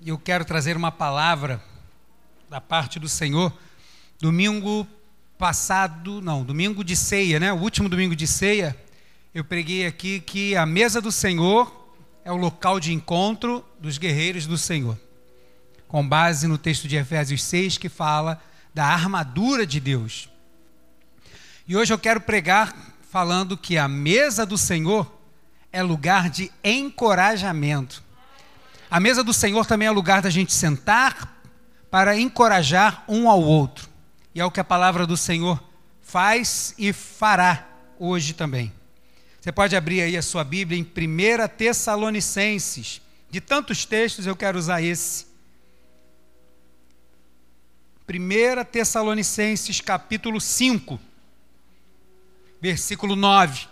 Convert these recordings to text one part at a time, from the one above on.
e eu quero trazer uma palavra da parte do Senhor. Domingo passado, não, domingo de ceia, né? O último domingo de ceia, eu preguei aqui que a mesa do Senhor é o local de encontro dos guerreiros do Senhor. Com base no texto de Efésios 6 que fala da armadura de Deus. E hoje eu quero pregar falando que a mesa do Senhor é lugar de encorajamento. A mesa do Senhor também é lugar da gente sentar para encorajar um ao outro. E é o que a palavra do Senhor faz e fará hoje também. Você pode abrir aí a sua Bíblia em 1 Tessalonicenses. De tantos textos, eu quero usar esse. 1 Tessalonicenses, capítulo 5, versículo 9.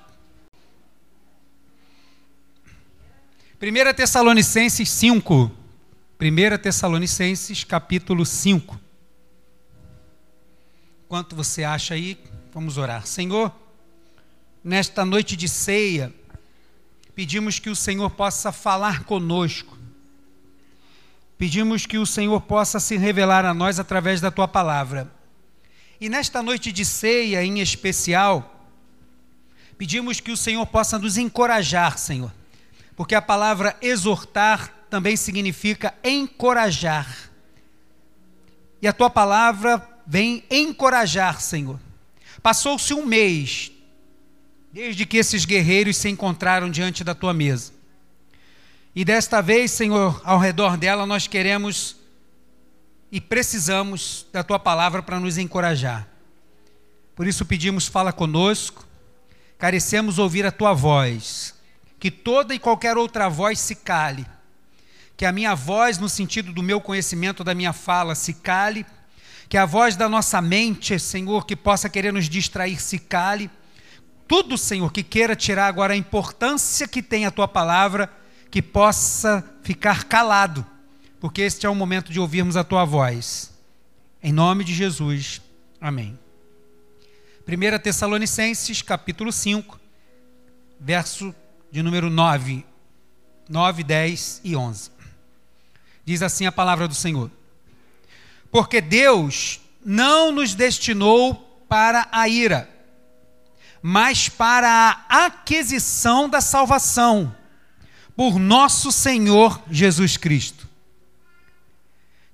1 Tessalonicenses 5. 1 Tessalonicenses capítulo 5. Quanto você acha aí? Vamos orar. Senhor, nesta noite de ceia, pedimos que o Senhor possa falar conosco. Pedimos que o Senhor possa se revelar a nós através da tua palavra. E nesta noite de ceia em especial, pedimos que o Senhor possa nos encorajar, Senhor porque a palavra exortar também significa encorajar. E a tua palavra vem encorajar, Senhor. Passou-se um mês desde que esses guerreiros se encontraram diante da tua mesa. E desta vez, Senhor, ao redor dela nós queremos e precisamos da tua palavra para nos encorajar. Por isso pedimos, fala conosco, carecemos ouvir a tua voz que toda e qualquer outra voz se cale, que a minha voz, no sentido do meu conhecimento, da minha fala, se cale, que a voz da nossa mente, Senhor, que possa querer nos distrair, se cale. Tudo, Senhor, que queira tirar agora a importância que tem a tua palavra, que possa ficar calado, porque este é o momento de ouvirmos a tua voz. Em nome de Jesus. Amém. 1 Tessalonicenses, capítulo 5, verso de número 9, 9, 10 e 11. Diz assim a palavra do Senhor: Porque Deus não nos destinou para a ira, mas para a aquisição da salvação por nosso Senhor Jesus Cristo,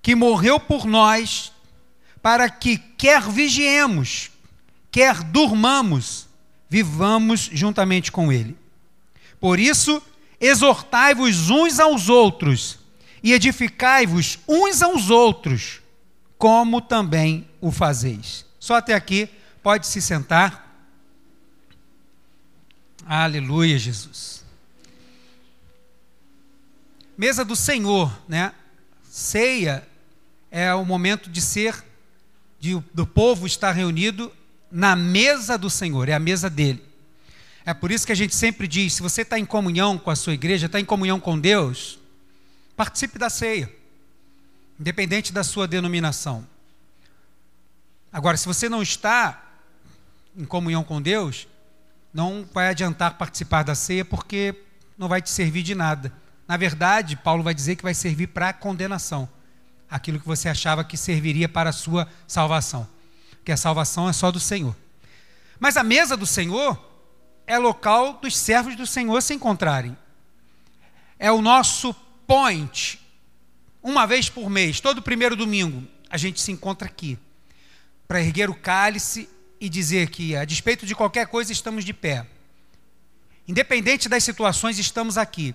que morreu por nós para que quer vigiemos, quer durmamos, vivamos juntamente com ele. Por isso, exortai-vos uns aos outros e edificai-vos uns aos outros, como também o fazeis. Só até aqui, pode se sentar. Aleluia, Jesus. Mesa do Senhor, né? Ceia é o momento de ser, de, do povo estar reunido na mesa do Senhor, é a mesa dele. É por isso que a gente sempre diz: se você está em comunhão com a sua igreja, está em comunhão com Deus, participe da ceia, independente da sua denominação. Agora, se você não está em comunhão com Deus, não vai adiantar participar da ceia, porque não vai te servir de nada. Na verdade, Paulo vai dizer que vai servir para a condenação aquilo que você achava que serviria para a sua salvação, porque a salvação é só do Senhor. Mas a mesa do Senhor é local dos servos do Senhor se encontrarem. É o nosso point. Uma vez por mês, todo primeiro domingo, a gente se encontra aqui para erguer o cálice e dizer que, a despeito de qualquer coisa, estamos de pé. Independente das situações, estamos aqui.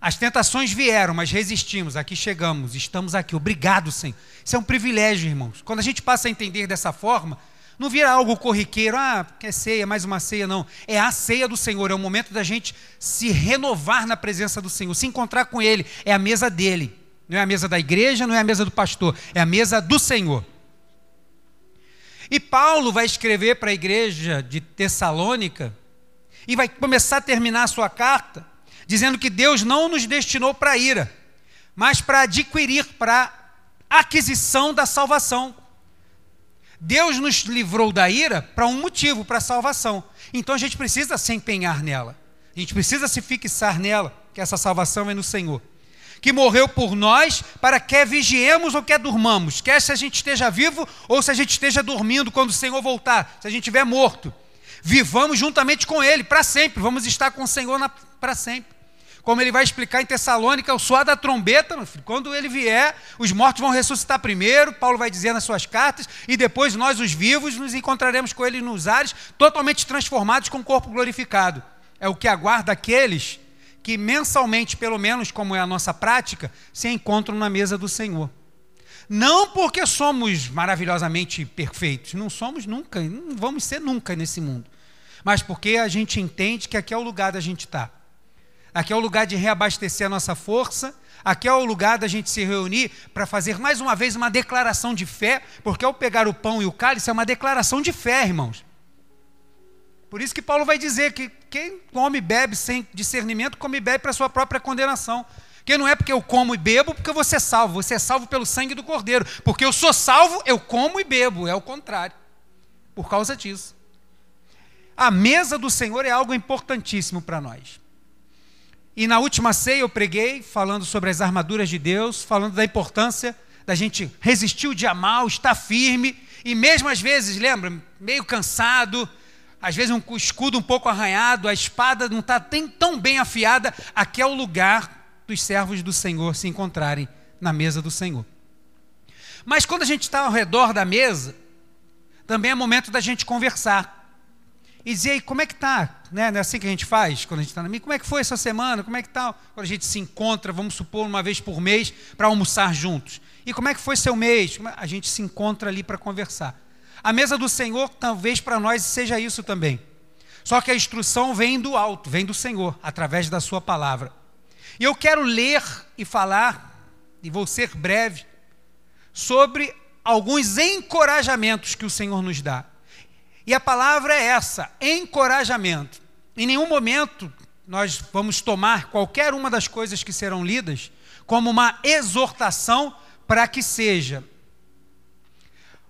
As tentações vieram, mas resistimos. Aqui chegamos, estamos aqui. Obrigado, Senhor. Isso é um privilégio, irmãos. Quando a gente passa a entender dessa forma, não vira algo corriqueiro, ah, quer ceia, mais uma ceia, não. É a ceia do Senhor, é o momento da gente se renovar na presença do Senhor, se encontrar com Ele. É a mesa dele. Não é a mesa da igreja, não é a mesa do pastor, é a mesa do Senhor. E Paulo vai escrever para a igreja de Tessalônica e vai começar a terminar a sua carta dizendo que Deus não nos destinou para ira, mas para adquirir, para aquisição da salvação. Deus nos livrou da ira para um motivo, para a salvação. Então a gente precisa se empenhar nela. A gente precisa se fixar nela, que essa salvação é no Senhor. que morreu por nós, para quer vigiemos ou quer durmamos, quer se a gente esteja vivo ou se a gente esteja dormindo quando o Senhor voltar, se a gente estiver morto. Vivamos juntamente com Ele para sempre, vamos estar com o Senhor para sempre. Como ele vai explicar em Tessalônica, o suar da trombeta, quando ele vier, os mortos vão ressuscitar primeiro, Paulo vai dizer nas suas cartas, e depois nós, os vivos, nos encontraremos com ele nos ares, totalmente transformados com o corpo glorificado. É o que aguarda aqueles que mensalmente, pelo menos como é a nossa prática, se encontram na mesa do Senhor. Não porque somos maravilhosamente perfeitos, não somos nunca, não vamos ser nunca nesse mundo, mas porque a gente entende que aqui é o lugar da gente estar. Aqui é o lugar de reabastecer a nossa força, aqui é o lugar da gente se reunir para fazer mais uma vez uma declaração de fé, porque ao pegar o pão e o cálice é uma declaração de fé, irmãos. Por isso que Paulo vai dizer que quem come e bebe sem discernimento, come e bebe para sua própria condenação. Que não é porque eu como e bebo porque você é salvo, você é salvo pelo sangue do Cordeiro. Porque eu sou salvo, eu como e bebo, é o contrário. Por causa disso. A mesa do Senhor é algo importantíssimo para nós. E na última ceia eu preguei falando sobre as armaduras de Deus, falando da importância da gente resistir o dia mal, estar firme, e mesmo às vezes, lembra, meio cansado, às vezes um escudo um pouco arranhado, a espada não está tão bem afiada, aqui é o lugar dos servos do Senhor se encontrarem na mesa do Senhor. Mas quando a gente está ao redor da mesa, também é momento da gente conversar. E dizer, como é que tá? Né? Não é assim que a gente faz quando a gente está na mesa? Como é que foi essa semana? Como é que tá? Quando a gente se encontra, vamos supor, uma vez por mês, para almoçar juntos. E como é que foi seu mês? É? A gente se encontra ali para conversar. A mesa do Senhor, talvez para nós seja isso também. Só que a instrução vem do alto, vem do Senhor, através da Sua palavra. E eu quero ler e falar, e vou ser breve, sobre alguns encorajamentos que o Senhor nos dá. E a palavra é essa: encorajamento. Em nenhum momento nós vamos tomar qualquer uma das coisas que serão lidas como uma exortação para que seja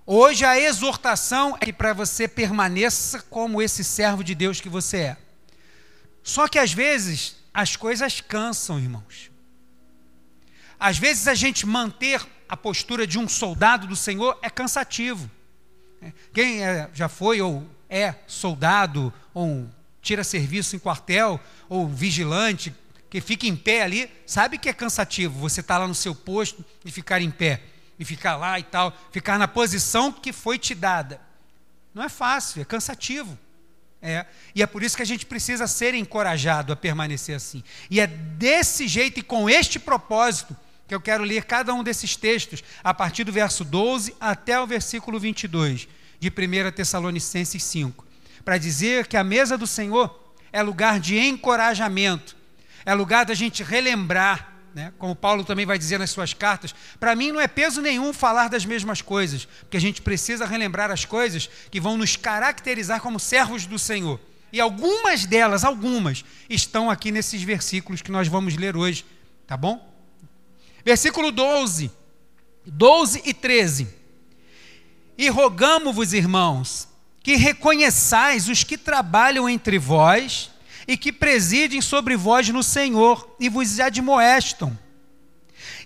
Hoje a exortação é para você permaneça como esse servo de Deus que você é. Só que às vezes as coisas cansam, irmãos. Às vezes a gente manter a postura de um soldado do Senhor é cansativo. Quem é, já foi ou é soldado, ou tira serviço em quartel, ou vigilante, que fica em pé ali, sabe que é cansativo você estar tá lá no seu posto e ficar em pé e ficar lá e tal, ficar na posição que foi te dada. Não é fácil, é cansativo. É, e é por isso que a gente precisa ser encorajado a permanecer assim. E é desse jeito e com este propósito que eu quero ler cada um desses textos, a partir do verso 12 até o versículo 22 de 1 Tessalonicenses 5, para dizer que a mesa do Senhor é lugar de encorajamento, é lugar da gente relembrar né? como Paulo também vai dizer nas suas cartas, para mim não é peso nenhum falar das mesmas coisas, porque a gente precisa relembrar as coisas que vão nos caracterizar como servos do Senhor. E algumas delas, algumas, estão aqui nesses versículos que nós vamos ler hoje, tá bom? Versículo 12, 12 e 13. E rogamo-vos, irmãos, que reconheçais os que trabalham entre vós e que presidem sobre vós no Senhor e vos admoestam,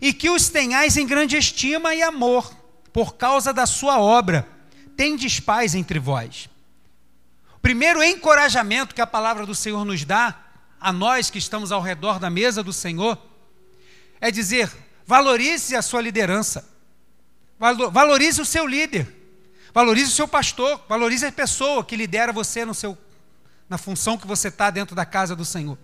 e que os tenhais em grande estima e amor, por causa da sua obra, tendes paz entre vós. O primeiro encorajamento que a palavra do Senhor nos dá, a nós que estamos ao redor da mesa do Senhor, é dizer: valorize a sua liderança, valorize o seu líder, valorize o seu pastor, valorize a pessoa que lidera você no seu na função que você está dentro da casa do Senhor.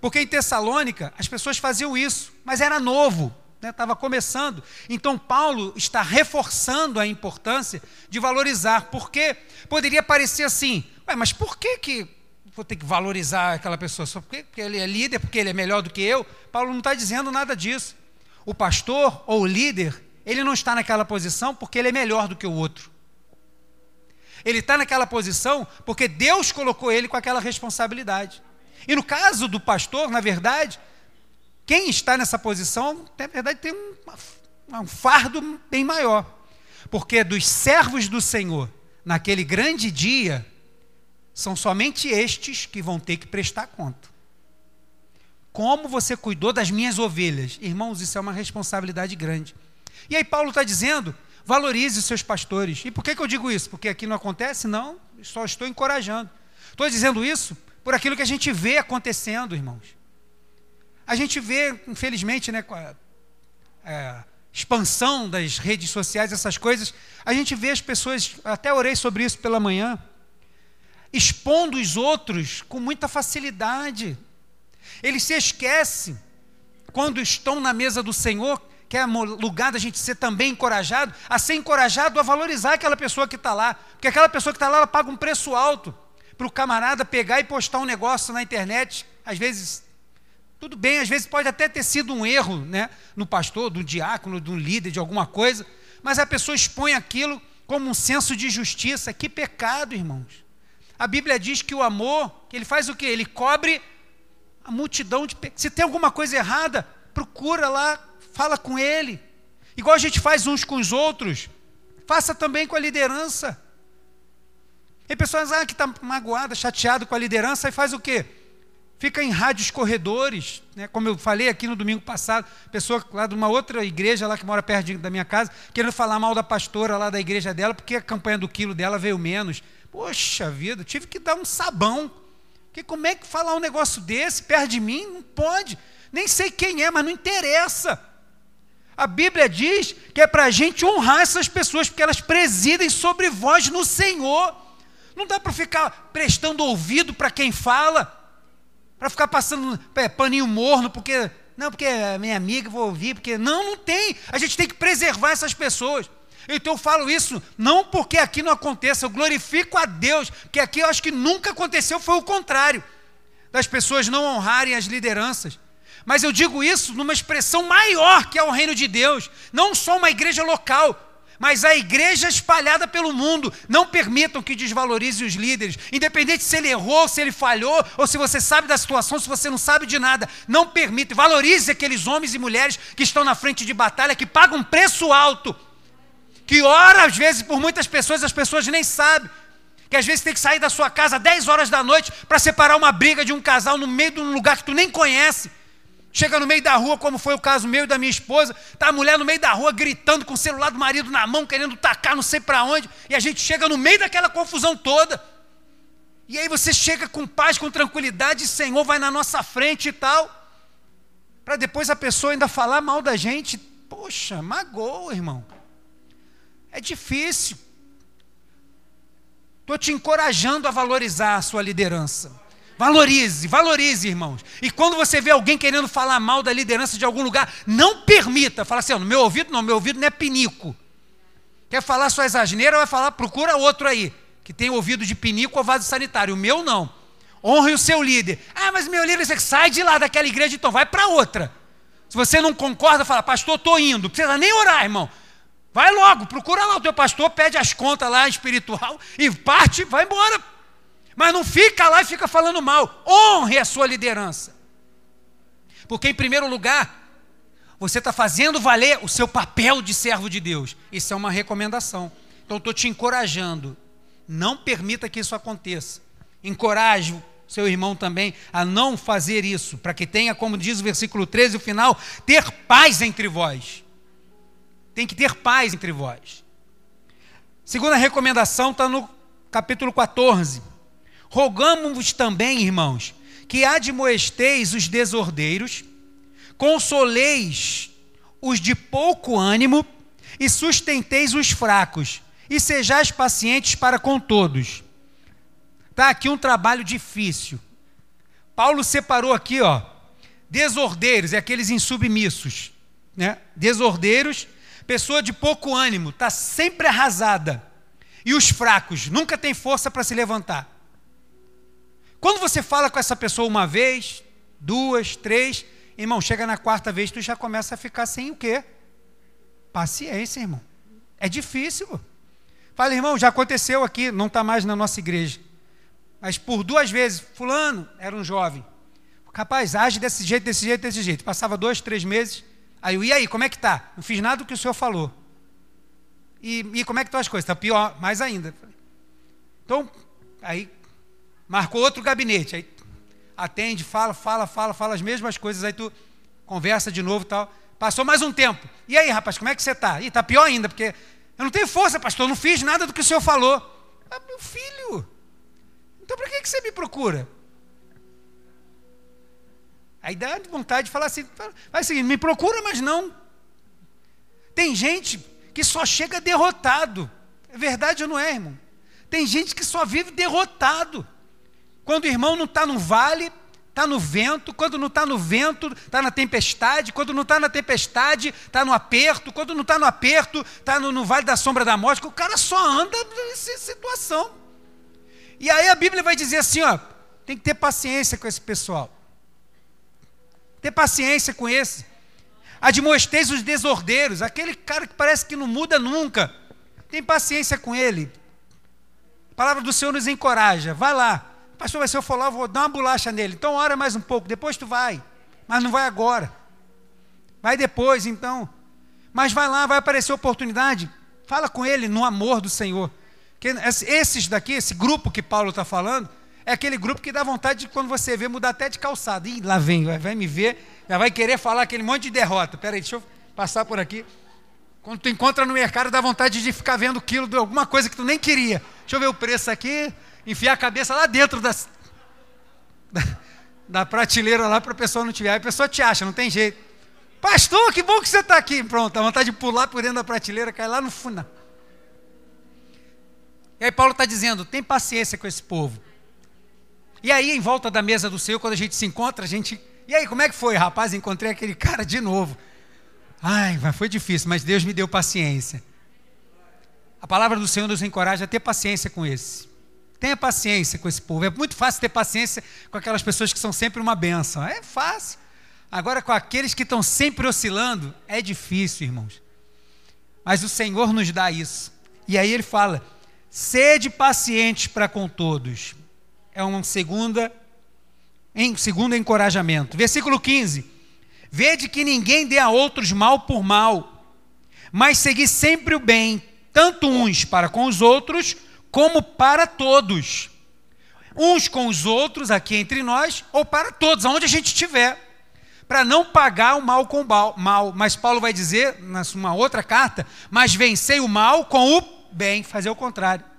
Porque em Tessalônica as pessoas faziam isso, mas era novo, estava né? começando. Então Paulo está reforçando a importância de valorizar, porque poderia parecer assim, mas por que, que vou ter que valorizar aquela pessoa? Só porque, porque ele é líder, porque ele é melhor do que eu? Paulo não está dizendo nada disso. O pastor ou o líder, ele não está naquela posição porque ele é melhor do que o outro. Ele está naquela posição porque Deus colocou ele com aquela responsabilidade. E no caso do pastor, na verdade, quem está nessa posição, na verdade, tem um, um fardo bem maior. Porque dos servos do Senhor, naquele grande dia, são somente estes que vão ter que prestar conta. Como você cuidou das minhas ovelhas. Irmãos, isso é uma responsabilidade grande. E aí Paulo está dizendo, valorize os seus pastores. E por que, que eu digo isso? Porque aqui não acontece? Não, só estou encorajando. Estou dizendo isso por aquilo que a gente vê acontecendo, irmãos. A gente vê, infelizmente, né, com a é, expansão das redes sociais, essas coisas, a gente vê as pessoas, até orei sobre isso pela manhã, expondo os outros com muita facilidade. Eles se esquecem, quando estão na mesa do Senhor, que é lugar da gente ser também encorajado, a ser encorajado a valorizar aquela pessoa que está lá. Porque aquela pessoa que está lá, ela paga um preço alto para o camarada pegar e postar um negócio na internet, às vezes tudo bem, às vezes pode até ter sido um erro né, no pastor, do diácono, do líder, de alguma coisa, mas a pessoa expõe aquilo como um senso de justiça. Que pecado, irmãos. A Bíblia diz que o amor, que ele faz o quê? Ele cobre a multidão de Se tem alguma coisa errada, procura lá, fala com ele. Igual a gente faz uns com os outros, faça também com a liderança. Tem pessoas ah, que está magoada, chateado com a liderança, e faz o quê? fica em rádios corredores, né? como eu falei aqui no domingo passado, pessoa lá de uma outra igreja lá que mora perto da minha casa, querendo falar mal da pastora lá da igreja dela, porque a campanha do quilo dela veio menos. Poxa vida, tive que dar um sabão. Que como é que falar um negócio desse perto de mim? Não pode. Nem sei quem é, mas não interessa. A Bíblia diz que é para a gente honrar essas pessoas, porque elas presidem sobre vós no Senhor. Não dá para ficar prestando ouvido para quem fala para ficar passando é, paninho morno, porque. Não, porque é minha amiga, vou ouvir, porque. Não, não tem. A gente tem que preservar essas pessoas. Então eu falo isso não porque aqui não aconteça, eu glorifico a Deus, porque aqui eu acho que nunca aconteceu, foi o contrário, das pessoas não honrarem as lideranças. Mas eu digo isso numa expressão maior que é o reino de Deus, não só uma igreja local, mas a igreja espalhada pelo mundo. Não permitam que desvalorize os líderes, independente se ele errou, se ele falhou, ou se você sabe da situação, se você não sabe de nada. Não permita, valorize aqueles homens e mulheres que estão na frente de batalha, que pagam um preço alto, que ora, às vezes, por muitas pessoas, as pessoas nem sabem. Que às vezes tem que sair da sua casa às 10 horas da noite para separar uma briga de um casal no meio de um lugar que tu nem conhece. Chega no meio da rua, como foi o caso meu e da minha esposa, tá a mulher no meio da rua gritando com o celular do marido na mão, querendo tacar não sei para onde, e a gente chega no meio daquela confusão toda. E aí você chega com paz, com tranquilidade, Senhor vai na nossa frente e tal, para depois a pessoa ainda falar mal da gente. Poxa, magoa, irmão. É difícil. Estou te encorajando a valorizar a sua liderança. Valorize, valorize, irmãos. E quando você vê alguém querendo falar mal da liderança de algum lugar, não permita. Fala assim, no meu ouvido não, meu ouvido não é pinico. Quer falar suas asneiras, vai falar, procura outro aí, que tem ouvido de pinico ou vaso sanitário. O meu não. Honre o seu líder. Ah, mas meu líder, você sai de lá daquela igreja, então vai para outra. Se você não concorda, fala, pastor, estou indo. Não precisa nem orar, irmão. Vai logo, procura lá o teu pastor, pede as contas lá espiritual e parte, vai embora. Mas não fica lá e fica falando mal. Honre a sua liderança. Porque, em primeiro lugar, você está fazendo valer o seu papel de servo de Deus. Isso é uma recomendação. Então, estou te encorajando. Não permita que isso aconteça. Encoraje seu irmão também a não fazer isso, para que tenha, como diz o versículo 13, o final, ter paz entre vós. Tem que ter paz entre vós. Segunda recomendação está no capítulo 14. Rogamos-vos também, irmãos, que admoesteis os desordeiros, consoleis os de pouco ânimo e sustenteis os fracos, e sejais pacientes para com todos. Está aqui um trabalho difícil. Paulo separou aqui, ó, desordeiros, é aqueles insubmissos, né? Desordeiros, pessoa de pouco ânimo, está sempre arrasada. E os fracos, nunca tem força para se levantar. Quando você fala com essa pessoa uma vez, duas, três, irmão, chega na quarta vez, tu já começa a ficar sem o quê? Paciência, irmão. É difícil. Fala, irmão, já aconteceu aqui, não está mais na nossa igreja. Mas por duas vezes, fulano era um jovem. Rapaz, age desse jeito, desse jeito, desse jeito. Passava dois, três meses. Aí eu, e aí, como é que tá? Não fiz nada do que o senhor falou. E, e como é que estão as coisas? Está pior, mais ainda. Então, aí marcou outro gabinete. Aí atende, fala, fala, fala, fala as mesmas coisas, aí tu conversa de novo tal. Passou mais um tempo. E aí, rapaz, como é que você está? E está pior ainda, porque eu não tenho força, pastor, não fiz nada do que o senhor falou. Ah, meu filho, então para que, que você me procura? Aí dá vontade de falar assim, vai seguir, me procura, mas não. Tem gente que só chega derrotado. É verdade ou não é, irmão? Tem gente que só vive derrotado. Quando o irmão não está no vale, está no vento. Quando não está no vento, está na tempestade. Quando não está na tempestade, está no aperto. Quando não está no aperto, está no, no, vale da sombra da morte. O cara só anda nessa situação. E aí a Bíblia vai dizer assim: ó, tem que ter paciência com esse pessoal. Ter paciência com esse. Admoesteis os desordeiros, aquele cara que parece que não muda nunca. Tem paciência com ele. A palavra do Senhor nos encoraja. Vai lá. Pastor, mas se eu lá, eu vou dar uma bolacha nele. Então ora mais um pouco, depois tu vai. Mas não vai agora. Vai depois, então. Mas vai lá, vai aparecer oportunidade. Fala com ele no amor do Senhor. Esses daqui, esse grupo que Paulo está falando, é aquele grupo que dá vontade de, quando você vê, mudar até de calçada. Ih, lá vem, vai, vai me ver, já vai querer falar aquele monte de derrota. Peraí, deixa eu passar por aqui. Quando tu encontra no mercado, dá vontade de ficar vendo quilo de alguma coisa que tu nem queria. Deixa eu ver o preço aqui, enfiar a cabeça lá dentro das, da, da prateleira lá para a pessoa não te ver. Aí a pessoa te acha, não tem jeito. Pastor, que bom que você está aqui. Pronto, dá vontade de pular por dentro da prateleira, cair lá no fundo. E aí Paulo está dizendo: tem paciência com esse povo. E aí, em volta da mesa do Senhor, quando a gente se encontra, a gente. E aí, como é que foi, rapaz? Encontrei aquele cara de novo. Ai, foi difícil, mas Deus me deu paciência. A palavra do Senhor nos encoraja a ter paciência com esse. Tenha paciência com esse povo. É muito fácil ter paciência com aquelas pessoas que são sempre uma benção. É fácil. Agora, com aqueles que estão sempre oscilando, é difícil, irmãos. Mas o Senhor nos dá isso. E aí ele fala: Sede pacientes para com todos. É uma segunda, em segundo encorajamento. Versículo 15. Vede que ninguém dê a outros mal por mal, mas segui sempre o bem, tanto uns para com os outros, como para todos. Uns com os outros, aqui entre nós, ou para todos, aonde a gente estiver. Para não pagar o mal com o mal. Mas Paulo vai dizer, numa outra carta, mas vencei o mal com o bem, fazer o contrário.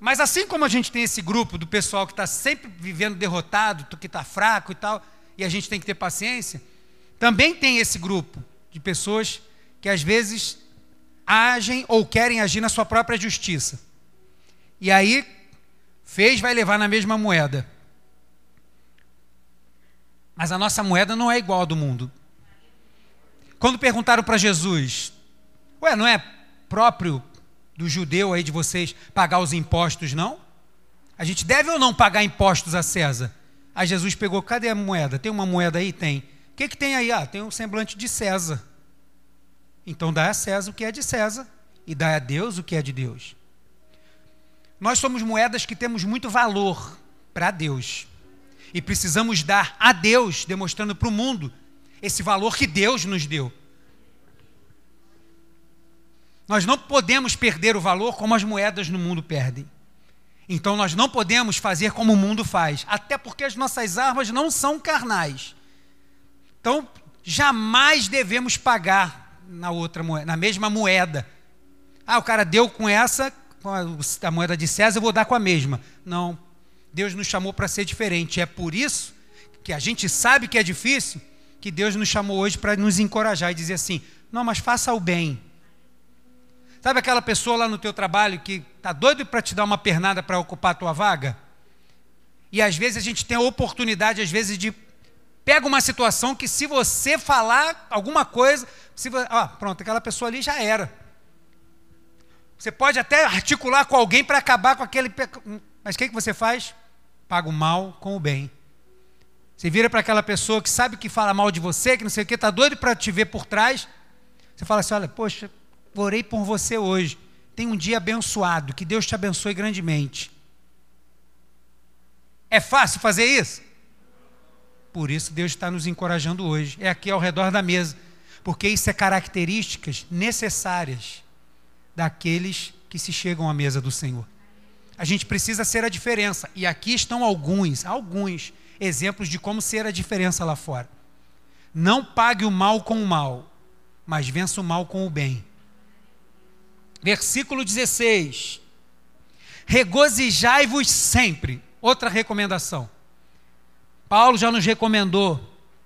Mas assim como a gente tem esse grupo do pessoal que está sempre vivendo derrotado, que está fraco e tal, e a gente tem que ter paciência, também tem esse grupo de pessoas que às vezes agem ou querem agir na sua própria justiça. E aí, fez, vai levar na mesma moeda. Mas a nossa moeda não é igual à do mundo. Quando perguntaram para Jesus, ué, não é próprio do judeu aí de vocês pagar os impostos, não? A gente deve ou não pagar impostos a César? Aí Jesus pegou, cadê a moeda? Tem uma moeda aí? Tem. O que, que tem aí? Ah, tem um semblante de César. Então dá a César o que é de César e dá a Deus o que é de Deus. Nós somos moedas que temos muito valor para Deus. E precisamos dar a Deus, demonstrando para o mundo esse valor que Deus nos deu. Nós não podemos perder o valor como as moedas no mundo perdem. Então nós não podemos fazer como o mundo faz, até porque as nossas armas não são carnais. Então, jamais devemos pagar na outra moeda, na mesma moeda. Ah, o cara deu com essa, com a, moeda de César, eu vou dar com a mesma. Não. Deus nos chamou para ser diferente. É por isso que a gente sabe que é difícil, que Deus nos chamou hoje para nos encorajar e dizer assim: "Não, mas faça o bem Sabe aquela pessoa lá no teu trabalho que está doido para te dar uma pernada para ocupar a tua vaga? E às vezes a gente tem a oportunidade, às vezes, de pega uma situação que se você falar alguma coisa, se ah, pronto, aquela pessoa ali já era. Você pode até articular com alguém para acabar com aquele. Mas o que, que você faz? Paga o mal com o bem. Você vira para aquela pessoa que sabe que fala mal de você, que não sei o que, está doido para te ver por trás. Você fala assim: olha, poxa, orei por você hoje. Tenha um dia abençoado, que Deus te abençoe grandemente. É fácil fazer isso? Por isso Deus está nos encorajando hoje. É aqui ao redor da mesa. Porque isso é características necessárias daqueles que se chegam à mesa do Senhor. A gente precisa ser a diferença. E aqui estão alguns, alguns exemplos de como ser a diferença lá fora. Não pague o mal com o mal, mas vença o mal com o bem. Versículo 16. Regozijai-vos sempre. Outra recomendação. Paulo já nos recomendou,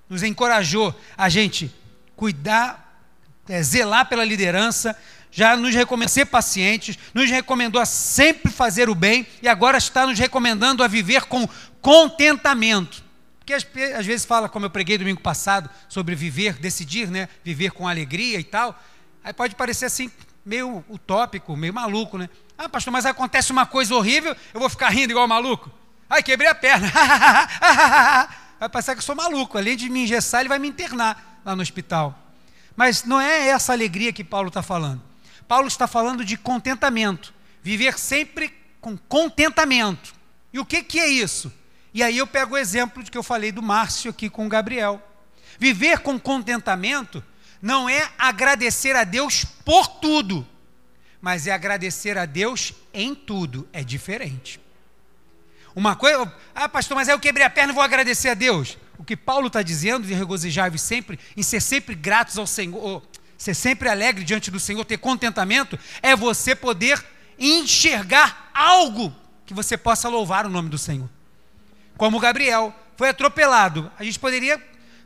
nos encorajou a gente cuidar, é, zelar pela liderança, já nos recomendou ser pacientes, nos recomendou a sempre fazer o bem e agora está nos recomendando a viver com contentamento. Porque às, às vezes fala, como eu preguei domingo passado, sobre viver, decidir, né? Viver com alegria e tal. Aí pode parecer assim, meio utópico, meio maluco, né? Ah, pastor, mas acontece uma coisa horrível, eu vou ficar rindo igual maluco? Ai, quebrei a perna. vai passar que eu sou maluco. Além de me engessar, ele vai me internar lá no hospital. Mas não é essa alegria que Paulo está falando. Paulo está falando de contentamento. Viver sempre com contentamento. E o que, que é isso? E aí eu pego o exemplo de que eu falei do Márcio aqui com o Gabriel. Viver com contentamento não é agradecer a Deus por tudo, mas é agradecer a Deus em tudo. É diferente. Uma coisa, ah, pastor, mas aí eu quebrei a perna e vou agradecer a Deus. O que Paulo está dizendo de regozijar-vos sempre, em ser sempre gratos ao Senhor, ser sempre alegre diante do Senhor, ter contentamento, é você poder enxergar algo que você possa louvar o nome do Senhor. Como Gabriel foi atropelado. A gente poderia,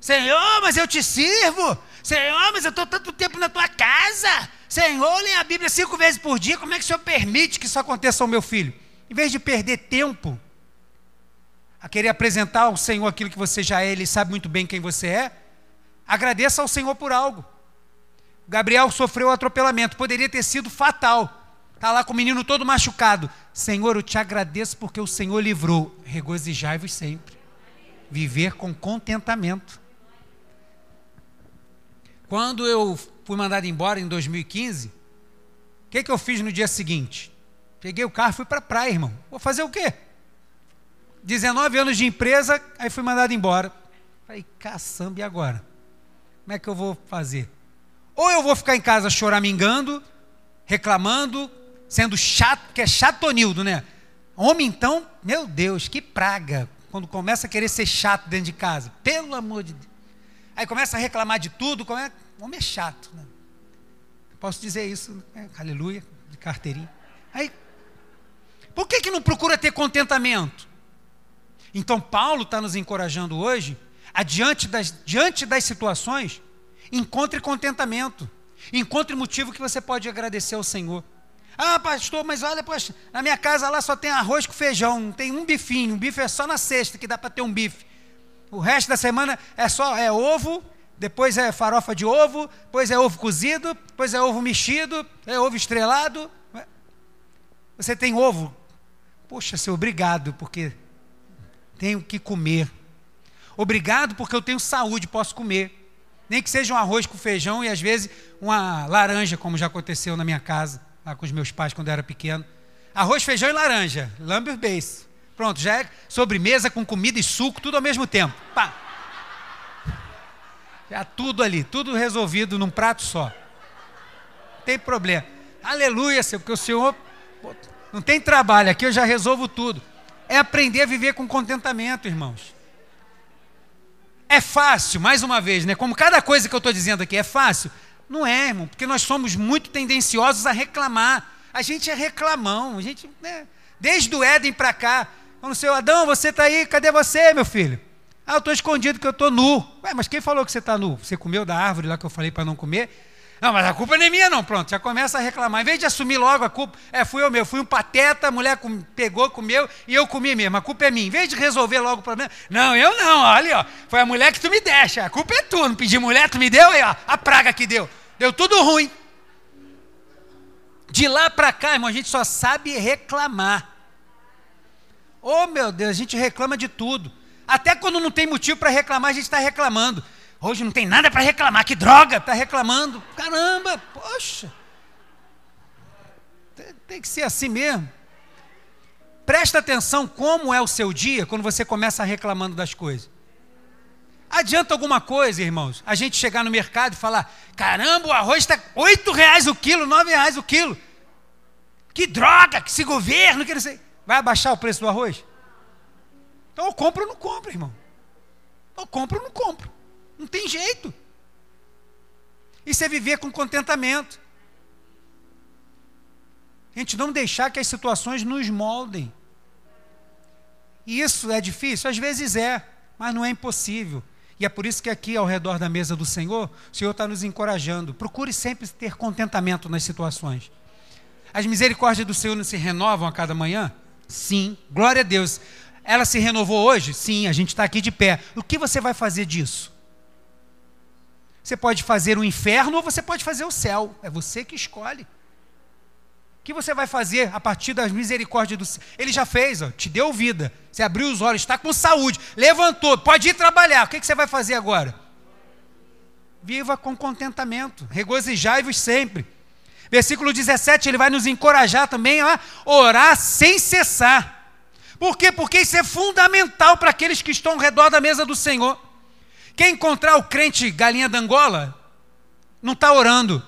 Senhor, mas eu te sirvo. Senhor, mas eu estou tanto tempo na tua casa. Senhor, lê a Bíblia cinco vezes por dia. Como é que o Senhor permite que isso aconteça ao meu filho? Em vez de perder tempo a querer apresentar ao Senhor aquilo que você já é, Ele sabe muito bem quem você é, agradeça ao Senhor por algo. Gabriel sofreu atropelamento, poderia ter sido fatal. Está lá com o menino todo machucado. Senhor, eu te agradeço porque o Senhor livrou. Regozijai-vos sempre. Viver com contentamento. Quando eu fui mandado embora em 2015, o que, que eu fiz no dia seguinte? Peguei o carro e fui para a praia, irmão. Vou fazer o quê? 19 anos de empresa, aí fui mandado embora. Falei, caçamba, e agora? Como é que eu vou fazer? Ou eu vou ficar em casa choramingando, reclamando, sendo chato, que é chatonildo, né? Homem, então, meu Deus, que praga. Quando começa a querer ser chato dentro de casa. Pelo amor de Deus. Aí começa a reclamar de tudo. Como é? Homem é chato. Né? Posso dizer isso, né? aleluia, de carteirinha. Aí, por que, que não procura ter contentamento? Então, Paulo está nos encorajando hoje, adiante das, diante das situações, encontre contentamento. Encontre motivo que você pode agradecer ao Senhor. Ah, pastor, mas olha, poxa, na minha casa lá só tem arroz com feijão, não tem um bifinho, um bife é só na sexta que dá para ter um bife. O resto da semana é só é ovo, depois é farofa de ovo, depois é ovo cozido, depois é ovo mexido, é ovo estrelado. Você tem ovo? Poxa, seu obrigado, porque tenho que comer. Obrigado porque eu tenho saúde, posso comer. Nem que seja um arroz com feijão e às vezes uma laranja, como já aconteceu na minha casa, lá com os meus pais quando eu era pequeno. Arroz, feijão e laranja, lumber base. Pronto, já é sobremesa com comida e suco, tudo ao mesmo tempo. Pá. Já tudo ali, tudo resolvido num prato só. Não tem problema. Aleluia, Senhor, porque o Senhor não tem trabalho, aqui eu já resolvo tudo. É aprender a viver com contentamento, irmãos. É fácil, mais uma vez, né? Como cada coisa que eu estou dizendo aqui é fácil. Não é, irmão, porque nós somos muito tendenciosos a reclamar. A gente é reclamão, a gente, né? Desde o Éden para cá, quando o Senhor Adão, você está aí, cadê você, meu filho? Ah, eu estou escondido que eu estou nu. Ué, mas quem falou que você está nu? Você comeu da árvore lá que eu falei para não comer? Não, mas a culpa não é minha, não. Pronto, já começa a reclamar. Em vez de assumir logo a culpa, é, fui eu mesmo, fui um pateta, a mulher com, pegou, comeu e eu comi mesmo. A culpa é minha. Em vez de resolver logo o problema, não, eu não, olha, ó, foi a mulher que tu me deixa. A culpa é tu, não pedi mulher, tu me deu, aí, ó, a praga que deu. Deu tudo ruim. De lá para cá, irmão, a gente só sabe reclamar. Oh, meu Deus, a gente reclama de tudo. Até quando não tem motivo para reclamar, a gente está reclamando. Hoje não tem nada para reclamar, que droga, está reclamando. Caramba, poxa. Tem que ser assim mesmo. Presta atenção como é o seu dia quando você começa reclamando das coisas. Adianta alguma coisa, irmãos, a gente chegar no mercado e falar: caramba, o arroz está oito reais o quilo, nove reais o quilo. Que droga, que esse governo, que não sei. Vai abaixar o preço do arroz? Então eu compro ou não compro, irmão. Eu compro ou não compro. Não tem jeito. Isso é viver com contentamento. A gente não deixar que as situações nos moldem. E isso é difícil? Às vezes é, mas não é impossível. E é por isso que aqui ao redor da mesa do Senhor, o Senhor está nos encorajando. Procure sempre ter contentamento nas situações. As misericórdias do Senhor não se renovam a cada manhã? Sim, glória a Deus. Ela se renovou hoje? Sim, a gente está aqui de pé. O que você vai fazer disso? Você pode fazer o inferno ou você pode fazer o céu. É você que escolhe. O que você vai fazer a partir das misericórdias do Senhor? Ele já fez, ó, te deu vida. Você abriu os olhos, está com saúde, levantou, pode ir trabalhar. O que você vai fazer agora? Viva com contentamento, regozijai-vos sempre. Versículo 17, ele vai nos encorajar também a orar sem cessar. Por quê? Porque isso é fundamental para aqueles que estão ao redor da mesa do Senhor. Quem encontrar o crente galinha da Angola, não está orando.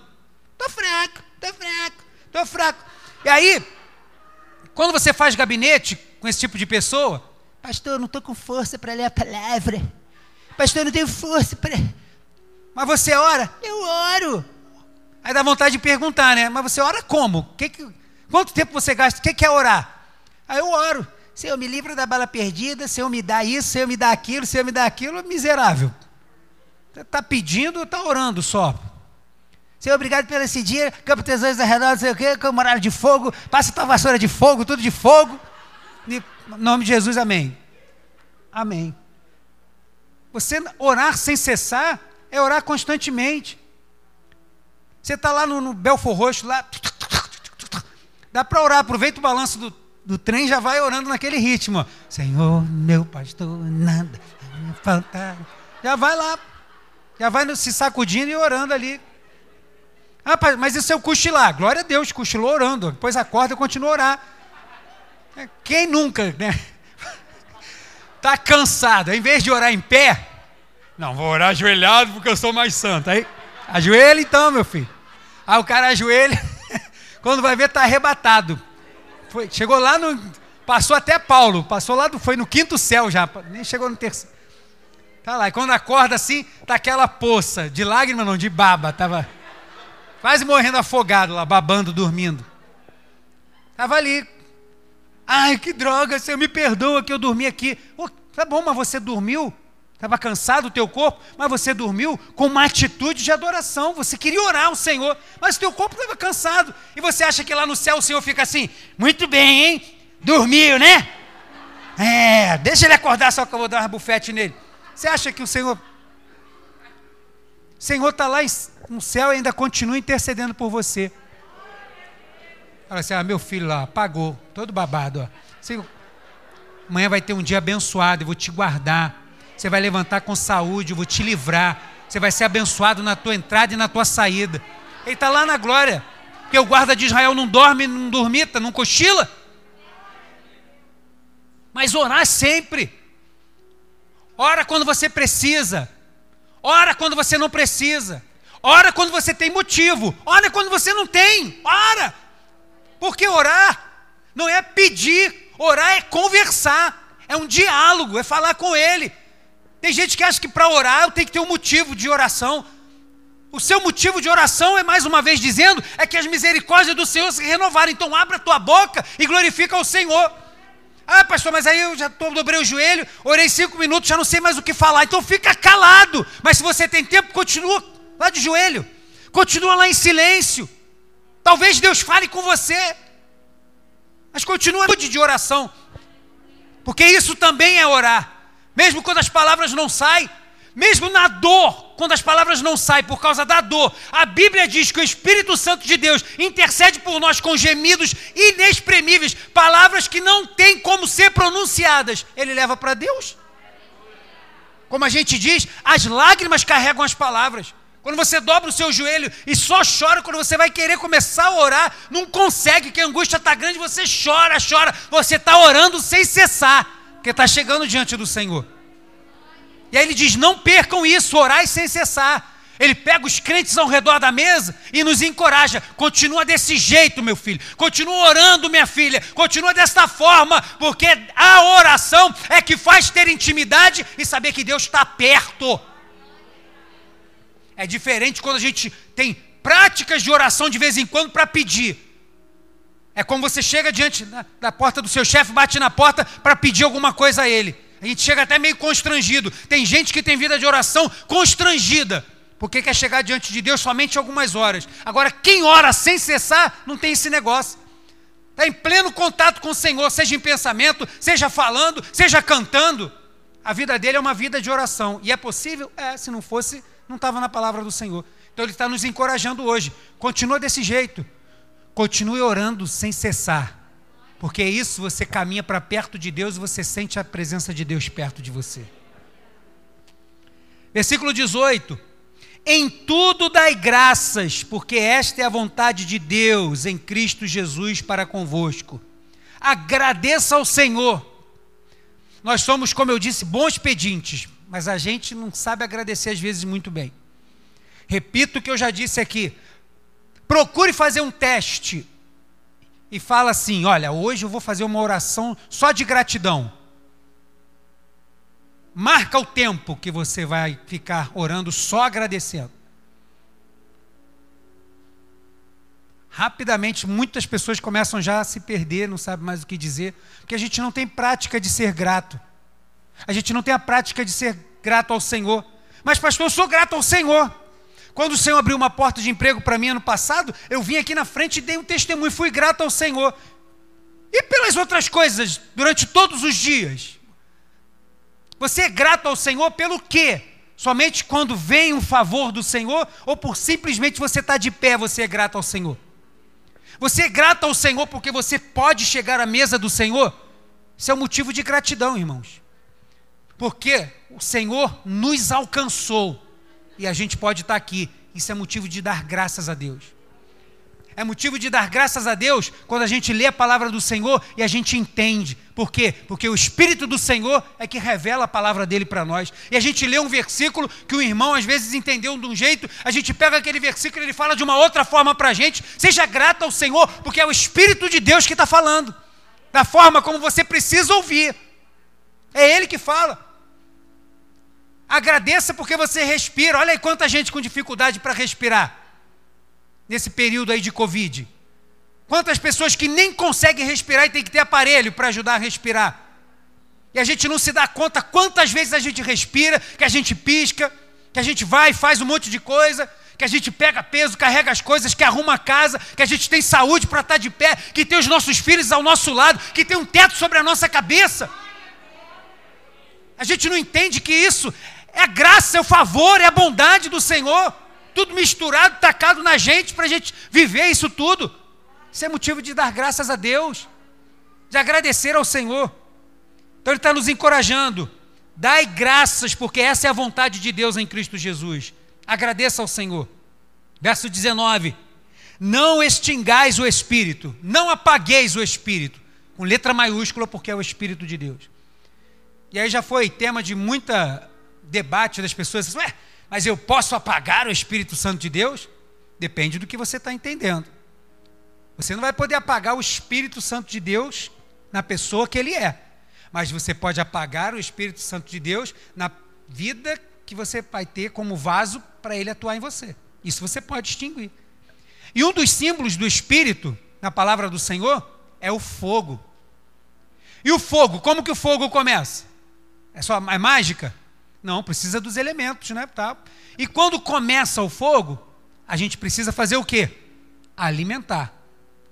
Estou fraco, estou fraco, estou fraco. E aí, quando você faz gabinete com esse tipo de pessoa, pastor, não estou com força para ler a palavra. Pastor, não tenho força para. Mas você ora? Eu oro. Aí dá vontade de perguntar, né? Mas você ora como? Que que... Quanto tempo você gasta? O que, que é orar? Aí eu oro. Senhor, me livra da bala perdida, Senhor, me dá isso, Senhor, me dá aquilo, Senhor, me dá aquilo, miserável. Está pedindo ou está orando só? Senhor, obrigado pelo esse dia, campo tesouros arredor, não sei o quê, com de fogo, passa tua vassoura de fogo, tudo de fogo. Em nome de Jesus, amém. Amém. Você orar sem cessar é orar constantemente. Você está lá no, no Belfor Roxo, lá. Dá para orar, aproveita o balanço do do trem já vai orando naquele ritmo. Senhor, meu pastor, nada faltar. Já vai lá. Já vai se sacudindo e orando ali. Ah, mas isso é o cochilar. Glória a Deus, cochilou orando. Depois acorda e continua a orar. É, quem nunca, né? Está cansado. Em vez de orar em pé, não, vou orar ajoelhado porque eu sou mais santo. Aí, ajoelha então, meu filho. Aí o cara ajoelha, quando vai ver, está arrebatado. Foi, chegou lá no. Passou até Paulo, passou lá, do, foi no quinto céu já, nem chegou no terceiro. Tá lá, e quando acorda assim, tá aquela poça, de lágrima não, de baba, tava quase morrendo afogado lá, babando, dormindo. Tava ali. Ai, que droga, Senhor, me perdoa que eu dormi aqui. Oh, tá bom, mas você dormiu? Estava cansado o teu corpo, mas você dormiu com uma atitude de adoração. Você queria orar ao Senhor, mas o teu corpo estava cansado. E você acha que lá no céu o Senhor fica assim: muito bem, hein? Dormiu, né? É, deixa ele acordar só que eu vou dar uma bufete nele. Você acha que o Senhor. O Senhor está lá no céu e ainda continua intercedendo por você. Fala assim: ah, meu filho lá, apagou, todo babado. Ó. Senhor, amanhã vai ter um dia abençoado, eu vou te guardar você vai levantar com saúde, eu vou te livrar. Você vai ser abençoado na tua entrada e na tua saída. Ele está lá na glória. Porque o guarda de Israel não dorme, não dormita, não cochila. Mas orar sempre. Ora quando você precisa. Ora quando você não precisa. Ora quando você tem motivo. Ora quando você não tem. Ora. Porque orar não é pedir. Orar é conversar. É um diálogo, é falar com ele. Tem gente que acha que para orar eu tenho que ter um motivo de oração. O seu motivo de oração é, mais uma vez dizendo, é que as misericórdias do Senhor se renovaram. Então abra a tua boca e glorifica o Senhor. Ah, pastor, mas aí eu já tô, dobrei o joelho, orei cinco minutos, já não sei mais o que falar. Então fica calado. Mas se você tem tempo, continua lá de joelho. Continua lá em silêncio. Talvez Deus fale com você. Mas continua de oração. Porque isso também é orar mesmo quando as palavras não saem, mesmo na dor, quando as palavras não saem por causa da dor, a Bíblia diz que o Espírito Santo de Deus intercede por nós com gemidos inexprimíveis, palavras que não têm como ser pronunciadas. Ele leva para Deus. Como a gente diz, as lágrimas carregam as palavras. Quando você dobra o seu joelho e só chora quando você vai querer começar a orar, não consegue, que a angústia está grande, você chora, chora, você está orando sem cessar porque está chegando diante do Senhor. E aí ele diz: não percam isso, orai sem cessar. Ele pega os crentes ao redor da mesa e nos encoraja. Continua desse jeito, meu filho. Continua orando, minha filha. Continua desta forma, porque a oração é que faz ter intimidade e saber que Deus está perto. É diferente quando a gente tem práticas de oração de vez em quando para pedir. É como você chega diante da porta do seu chefe, bate na porta para pedir alguma coisa a ele. A gente chega até meio constrangido. Tem gente que tem vida de oração constrangida porque quer chegar diante de Deus somente algumas horas. Agora, quem ora sem cessar, não tem esse negócio. Está em pleno contato com o Senhor, seja em pensamento, seja falando, seja cantando. A vida dele é uma vida de oração. E é possível? É, se não fosse, não estava na palavra do Senhor. Então ele está nos encorajando hoje. Continua desse jeito. Continue orando sem cessar. Porque é isso você caminha para perto de Deus e você sente a presença de Deus perto de você. Versículo 18. Em tudo dai graças, porque esta é a vontade de Deus em Cristo Jesus para convosco. Agradeça ao Senhor. Nós somos, como eu disse, bons pedintes, mas a gente não sabe agradecer às vezes muito bem. Repito o que eu já disse aqui. Procure fazer um teste e fala assim: olha, hoje eu vou fazer uma oração só de gratidão. Marca o tempo que você vai ficar orando só agradecendo. Rapidamente, muitas pessoas começam já a se perder, não sabe mais o que dizer, porque a gente não tem prática de ser grato. A gente não tem a prática de ser grato ao Senhor. Mas, pastor, eu sou grato ao Senhor. Quando o Senhor abriu uma porta de emprego para mim ano passado, eu vim aqui na frente e dei um testemunho, fui grato ao Senhor. E pelas outras coisas, durante todos os dias. Você é grato ao Senhor pelo quê? Somente quando vem um favor do Senhor ou por simplesmente você estar tá de pé, você é grato ao Senhor? Você é grato ao Senhor porque você pode chegar à mesa do Senhor? Isso é um motivo de gratidão, irmãos. Porque o Senhor nos alcançou e a gente pode estar tá aqui. Isso é motivo de dar graças a Deus é motivo de dar graças a Deus quando a gente lê a palavra do Senhor e a gente entende. Por quê? Porque o Espírito do Senhor é que revela a palavra dele para nós. E a gente lê um versículo que o irmão às vezes entendeu de um jeito, a gente pega aquele versículo e ele fala de uma outra forma para a gente. Seja grato ao Senhor, porque é o Espírito de Deus que está falando, da forma como você precisa ouvir. É Ele que fala. Agradeça porque você respira. Olha aí quanta gente com dificuldade para respirar nesse período aí de Covid? Quantas pessoas que nem conseguem respirar e tem que ter aparelho para ajudar a respirar? E a gente não se dá conta quantas vezes a gente respira, que a gente pisca, que a gente vai e faz um monte de coisa, que a gente pega peso, carrega as coisas, que arruma a casa, que a gente tem saúde para estar tá de pé, que tem os nossos filhos ao nosso lado, que tem um teto sobre a nossa cabeça. A gente não entende que isso é a graça, é o favor, é a bondade do Senhor tudo misturado, tacado na gente, para a gente viver isso tudo. Isso é motivo de dar graças a Deus, de agradecer ao Senhor. Então Ele está nos encorajando. Dai graças, porque essa é a vontade de Deus em Cristo Jesus. Agradeça ao Senhor. Verso 19: Não extingais o Espírito, não apagueis o Espírito, com letra maiúscula, porque é o Espírito de Deus. E aí já foi tema de muita debate das pessoas. Ué, mas eu posso apagar o Espírito Santo de Deus? Depende do que você está entendendo. Você não vai poder apagar o Espírito Santo de Deus na pessoa que ele é. Mas você pode apagar o Espírito Santo de Deus na vida que você vai ter como vaso para ele atuar em você. Isso você pode extinguir. E um dos símbolos do Espírito, na palavra do Senhor, é o fogo. E o fogo, como que o fogo começa? É só é mágica? Não, precisa dos elementos, né? Tá. E quando começa o fogo, a gente precisa fazer o quê? Alimentar.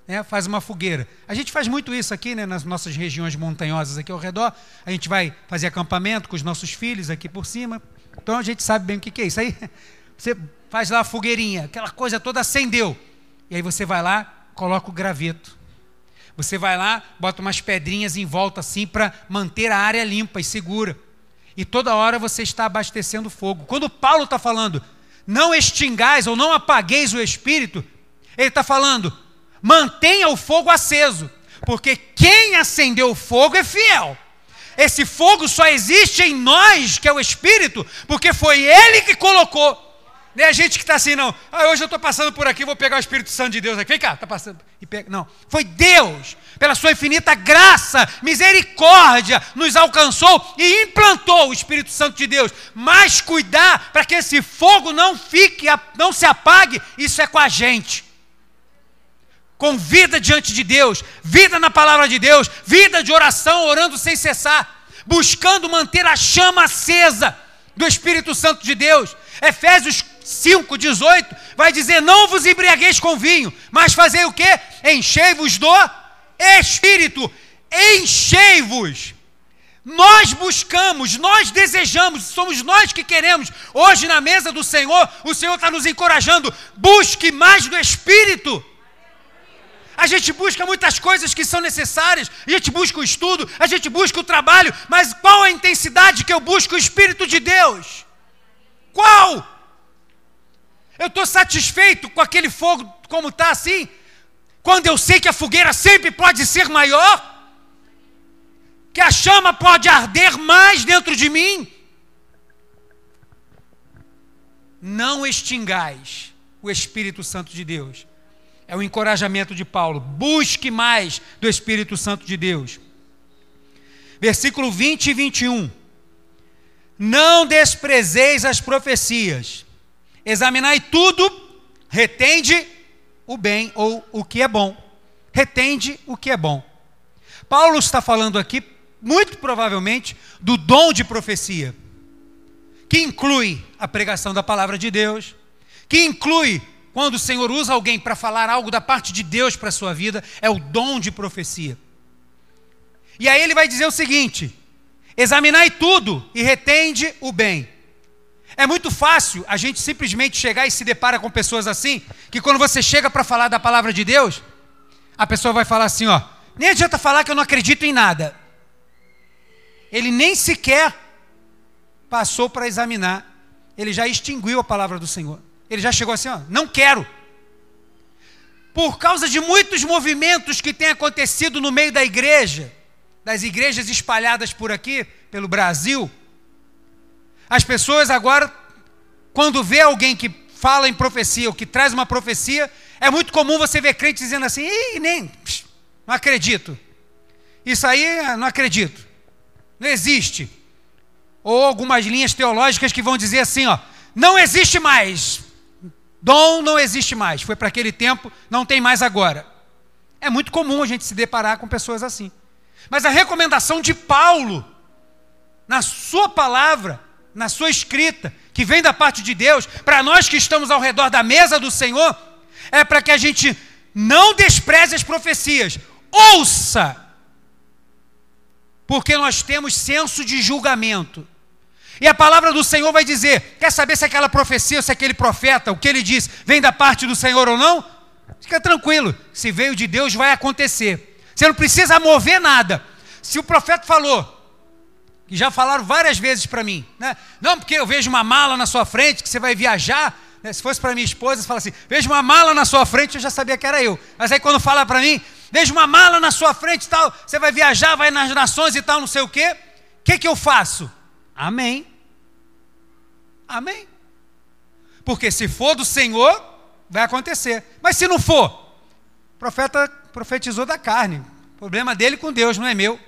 Né? Faz uma fogueira. A gente faz muito isso aqui, né? nas nossas regiões montanhosas aqui ao redor. A gente vai fazer acampamento com os nossos filhos aqui por cima. Então a gente sabe bem o que, que é isso aí. Você faz lá a fogueirinha, aquela coisa toda acendeu. E aí você vai lá, coloca o graveto. Você vai lá, bota umas pedrinhas em volta assim para manter a área limpa e segura e toda hora você está abastecendo fogo. Quando Paulo está falando, não extingais ou não apagueis o espírito, ele está falando, mantenha o fogo aceso, porque quem acendeu o fogo é fiel. Esse fogo só existe em nós, que é o espírito, porque foi ele que colocou. Nem a gente que está assim, não. Ah, hoje eu estou passando por aqui, vou pegar o Espírito Santo de Deus aqui. Vem cá, está passando. E pega. Não. Foi Deus, pela sua infinita graça, misericórdia, nos alcançou e implantou o Espírito Santo de Deus. Mas cuidar para que esse fogo não fique, não se apague, isso é com a gente. Com vida diante de Deus, vida na palavra de Deus, vida de oração, orando sem cessar, buscando manter a chama acesa do Espírito Santo de Deus. Efésios 5,18 vai dizer: Não vos embriagueis com vinho, mas fazei o que? Enchei-vos do Espírito, enchei-vos. Nós buscamos, nós desejamos, somos nós que queremos. Hoje, na mesa do Senhor, o Senhor está nos encorajando: busque mais do Espírito. A gente busca muitas coisas que são necessárias, a gente busca o estudo, a gente busca o trabalho, mas qual a intensidade que eu busco o Espírito de Deus? Qual? Eu estou satisfeito com aquele fogo como está assim? Quando eu sei que a fogueira sempre pode ser maior? Que a chama pode arder mais dentro de mim? Não extingais o Espírito Santo de Deus. É o encorajamento de Paulo. Busque mais do Espírito Santo de Deus. Versículo 20 e 21. Não desprezeis as profecias Examinai tudo, retende o bem ou o que é bom. Retende o que é bom. Paulo está falando aqui, muito provavelmente, do dom de profecia, que inclui a pregação da palavra de Deus, que inclui quando o Senhor usa alguém para falar algo da parte de Deus para a sua vida, é o dom de profecia. E aí ele vai dizer o seguinte: examinai tudo e retende o bem. É muito fácil a gente simplesmente chegar e se depara com pessoas assim, que quando você chega para falar da palavra de Deus, a pessoa vai falar assim, ó, nem adianta falar que eu não acredito em nada. Ele nem sequer passou para examinar, ele já extinguiu a palavra do Senhor. Ele já chegou assim, ó, não quero. Por causa de muitos movimentos que têm acontecido no meio da igreja, das igrejas espalhadas por aqui, pelo Brasil, as pessoas agora, quando vê alguém que fala em profecia, ou que traz uma profecia, é muito comum você ver crente dizendo assim, Ih, nem, não acredito. Isso aí, não acredito. Não existe. Ou algumas linhas teológicas que vão dizer assim, ó, não existe mais. Dom não existe mais. Foi para aquele tempo, não tem mais agora. É muito comum a gente se deparar com pessoas assim. Mas a recomendação de Paulo, na sua palavra, na sua escrita, que vem da parte de Deus, para nós que estamos ao redor da mesa do Senhor, é para que a gente não despreze as profecias, ouça, porque nós temos senso de julgamento. E a palavra do Senhor vai dizer: quer saber se aquela profecia, se aquele profeta, o que ele diz, vem da parte do Senhor ou não? Fica tranquilo, se veio de Deus, vai acontecer. Você não precisa mover nada. Se o profeta falou, que já falaram várias vezes para mim, né? Não, porque eu vejo uma mala na sua frente que você vai viajar. Né? Se fosse para minha esposa, fala assim: vejo uma mala na sua frente, eu já sabia que era eu. Mas aí quando fala para mim, vejo uma mala na sua frente e tal, você vai viajar, vai nas nações e tal, não sei o quê. O que, que eu faço? Amém. Amém. Porque se for do Senhor, vai acontecer. Mas se não for, o profeta profetizou da carne. Problema dele com Deus, não é meu.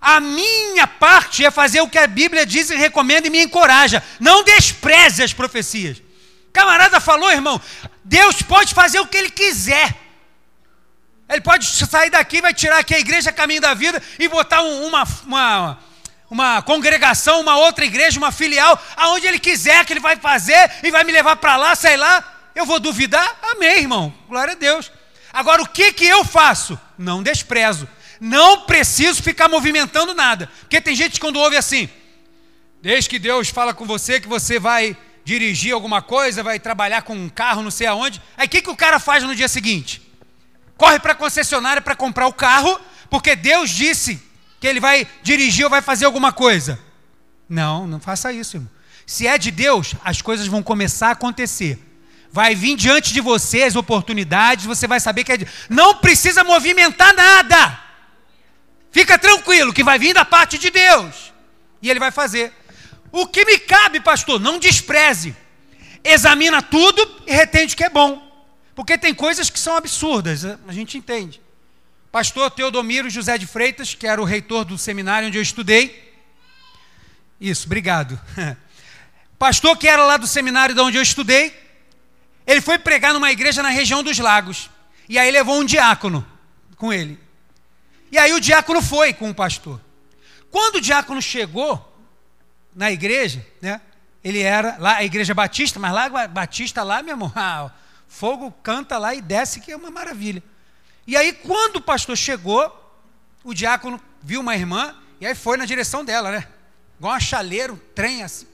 A minha parte é fazer o que a Bíblia diz e recomenda e me encoraja. Não despreze as profecias. Camarada falou, irmão, Deus pode fazer o que Ele quiser. Ele pode sair daqui, vai tirar aqui a igreja Caminho da Vida e botar uma, uma, uma congregação, uma outra igreja, uma filial, aonde Ele quiser que Ele vai fazer e vai me levar para lá, sei lá. Eu vou duvidar? Amém, irmão. Glória a Deus. Agora, o que, que eu faço? Não desprezo não preciso ficar movimentando nada. Porque tem gente que quando ouve assim, desde que Deus fala com você que você vai dirigir alguma coisa, vai trabalhar com um carro, não sei aonde. Aí o que, que o cara faz no dia seguinte? Corre para a concessionária para comprar o carro, porque Deus disse que ele vai dirigir ou vai fazer alguma coisa. Não, não faça isso, irmão. Se é de Deus, as coisas vão começar a acontecer. Vai vir diante de você as oportunidades, você vai saber que é de... Não precisa movimentar nada. Fica tranquilo que vai vir da parte de Deus. E ele vai fazer. O que me cabe, pastor, não despreze. examina tudo e retende o que é bom. Porque tem coisas que são absurdas, a gente entende. Pastor Teodomiro José de Freitas, que era o reitor do seminário onde eu estudei. Isso, obrigado. Pastor que era lá do seminário de onde eu estudei, ele foi pregar numa igreja na região dos lagos. E aí levou um diácono com ele. E aí o diácono foi com o pastor. Quando o diácono chegou na igreja, né? Ele era lá a igreja batista, mas lá batista lá, meu irmão, ah, fogo canta lá e desce que é uma maravilha. E aí quando o pastor chegou, o diácono viu uma irmã e aí foi na direção dela, né? Igual uma chaleira, um trem assim.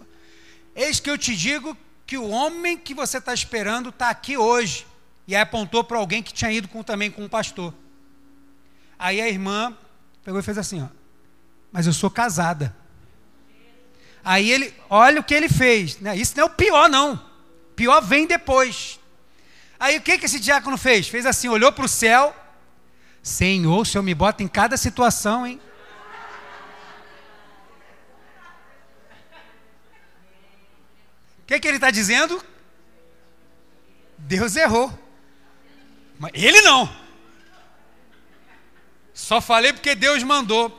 Eis que eu te digo que o homem que você está esperando está aqui hoje. E aí apontou para alguém que tinha ido com, também com o pastor. Aí a irmã pegou e fez assim, ó. Mas eu sou casada. Aí ele, olha o que ele fez. Né? Isso não é o pior, não. pior vem depois. Aí o que, que esse diácono fez? Fez assim, olhou para o céu. Senhor, o Senhor me bota em cada situação, hein? O que, que ele está dizendo? Deus errou. Mas ele não. Só falei porque Deus mandou.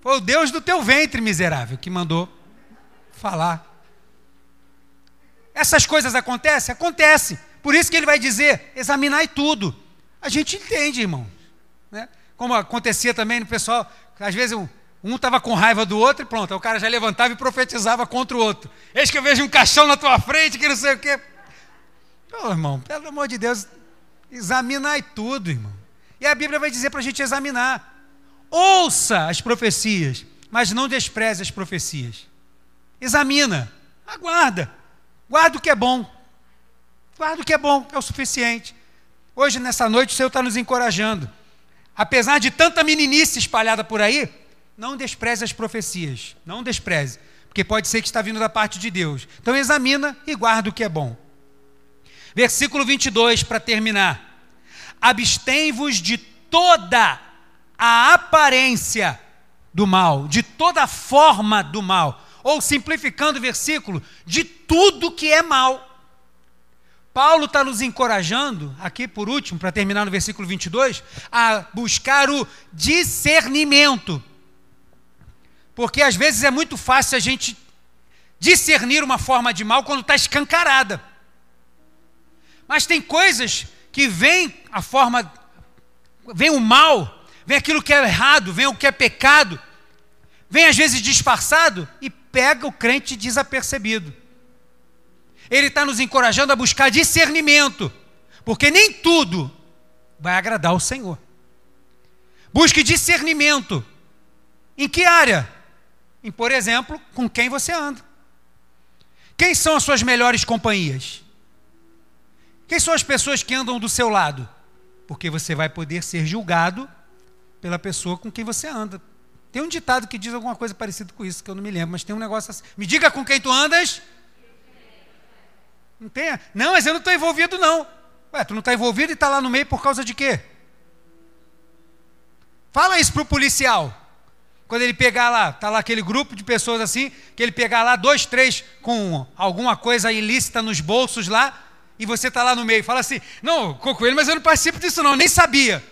Foi o Deus do teu ventre, miserável, que mandou falar. Essas coisas acontecem? Acontece. Por isso que ele vai dizer: examinai tudo. A gente entende, irmão. Né? Como acontecia também no pessoal, às vezes um, um estava com raiva do outro e pronto, o cara já levantava e profetizava contra o outro. Eis que eu vejo um caixão na tua frente, que não sei o quê. Ô, irmão, pelo amor de Deus, examinai tudo, irmão. E a Bíblia vai dizer para a gente examinar. Ouça as profecias, mas não despreze as profecias. Examina, aguarda, guarda o que é bom. Guarda o que é bom, é o suficiente. Hoje, nessa noite, o Senhor está nos encorajando. Apesar de tanta meninice espalhada por aí, não despreze as profecias, não despreze, porque pode ser que está vindo da parte de Deus. Então examina e guarda o que é bom. Versículo 22 para terminar. Abstém-vos de toda a aparência do mal, de toda forma do mal, ou simplificando o versículo, de tudo que é mal. Paulo está nos encorajando, aqui por último, para terminar no versículo 22, a buscar o discernimento. Porque às vezes é muito fácil a gente discernir uma forma de mal quando está escancarada. Mas tem coisas que vem a forma, vem o mal, vem aquilo que é errado, vem o que é pecado, vem às vezes disfarçado e pega o crente desapercebido. Ele está nos encorajando a buscar discernimento, porque nem tudo vai agradar ao Senhor. Busque discernimento. Em que área? em, por exemplo, com quem você anda. Quem são as suas melhores companhias? Quem são as pessoas que andam do seu lado? Porque você vai poder ser julgado pela pessoa com quem você anda. Tem um ditado que diz alguma coisa parecida com isso, que eu não me lembro, mas tem um negócio assim. Me diga com quem tu andas. Não tem? Não, mas eu não estou envolvido, não. Ué, tu não está envolvido e está lá no meio por causa de quê? Fala isso para o policial. Quando ele pegar lá, está lá aquele grupo de pessoas assim, que ele pegar lá dois, três com alguma coisa ilícita nos bolsos lá, e você está lá no meio, fala assim: Não, com ele, mas eu não participo disso, não, nem sabia.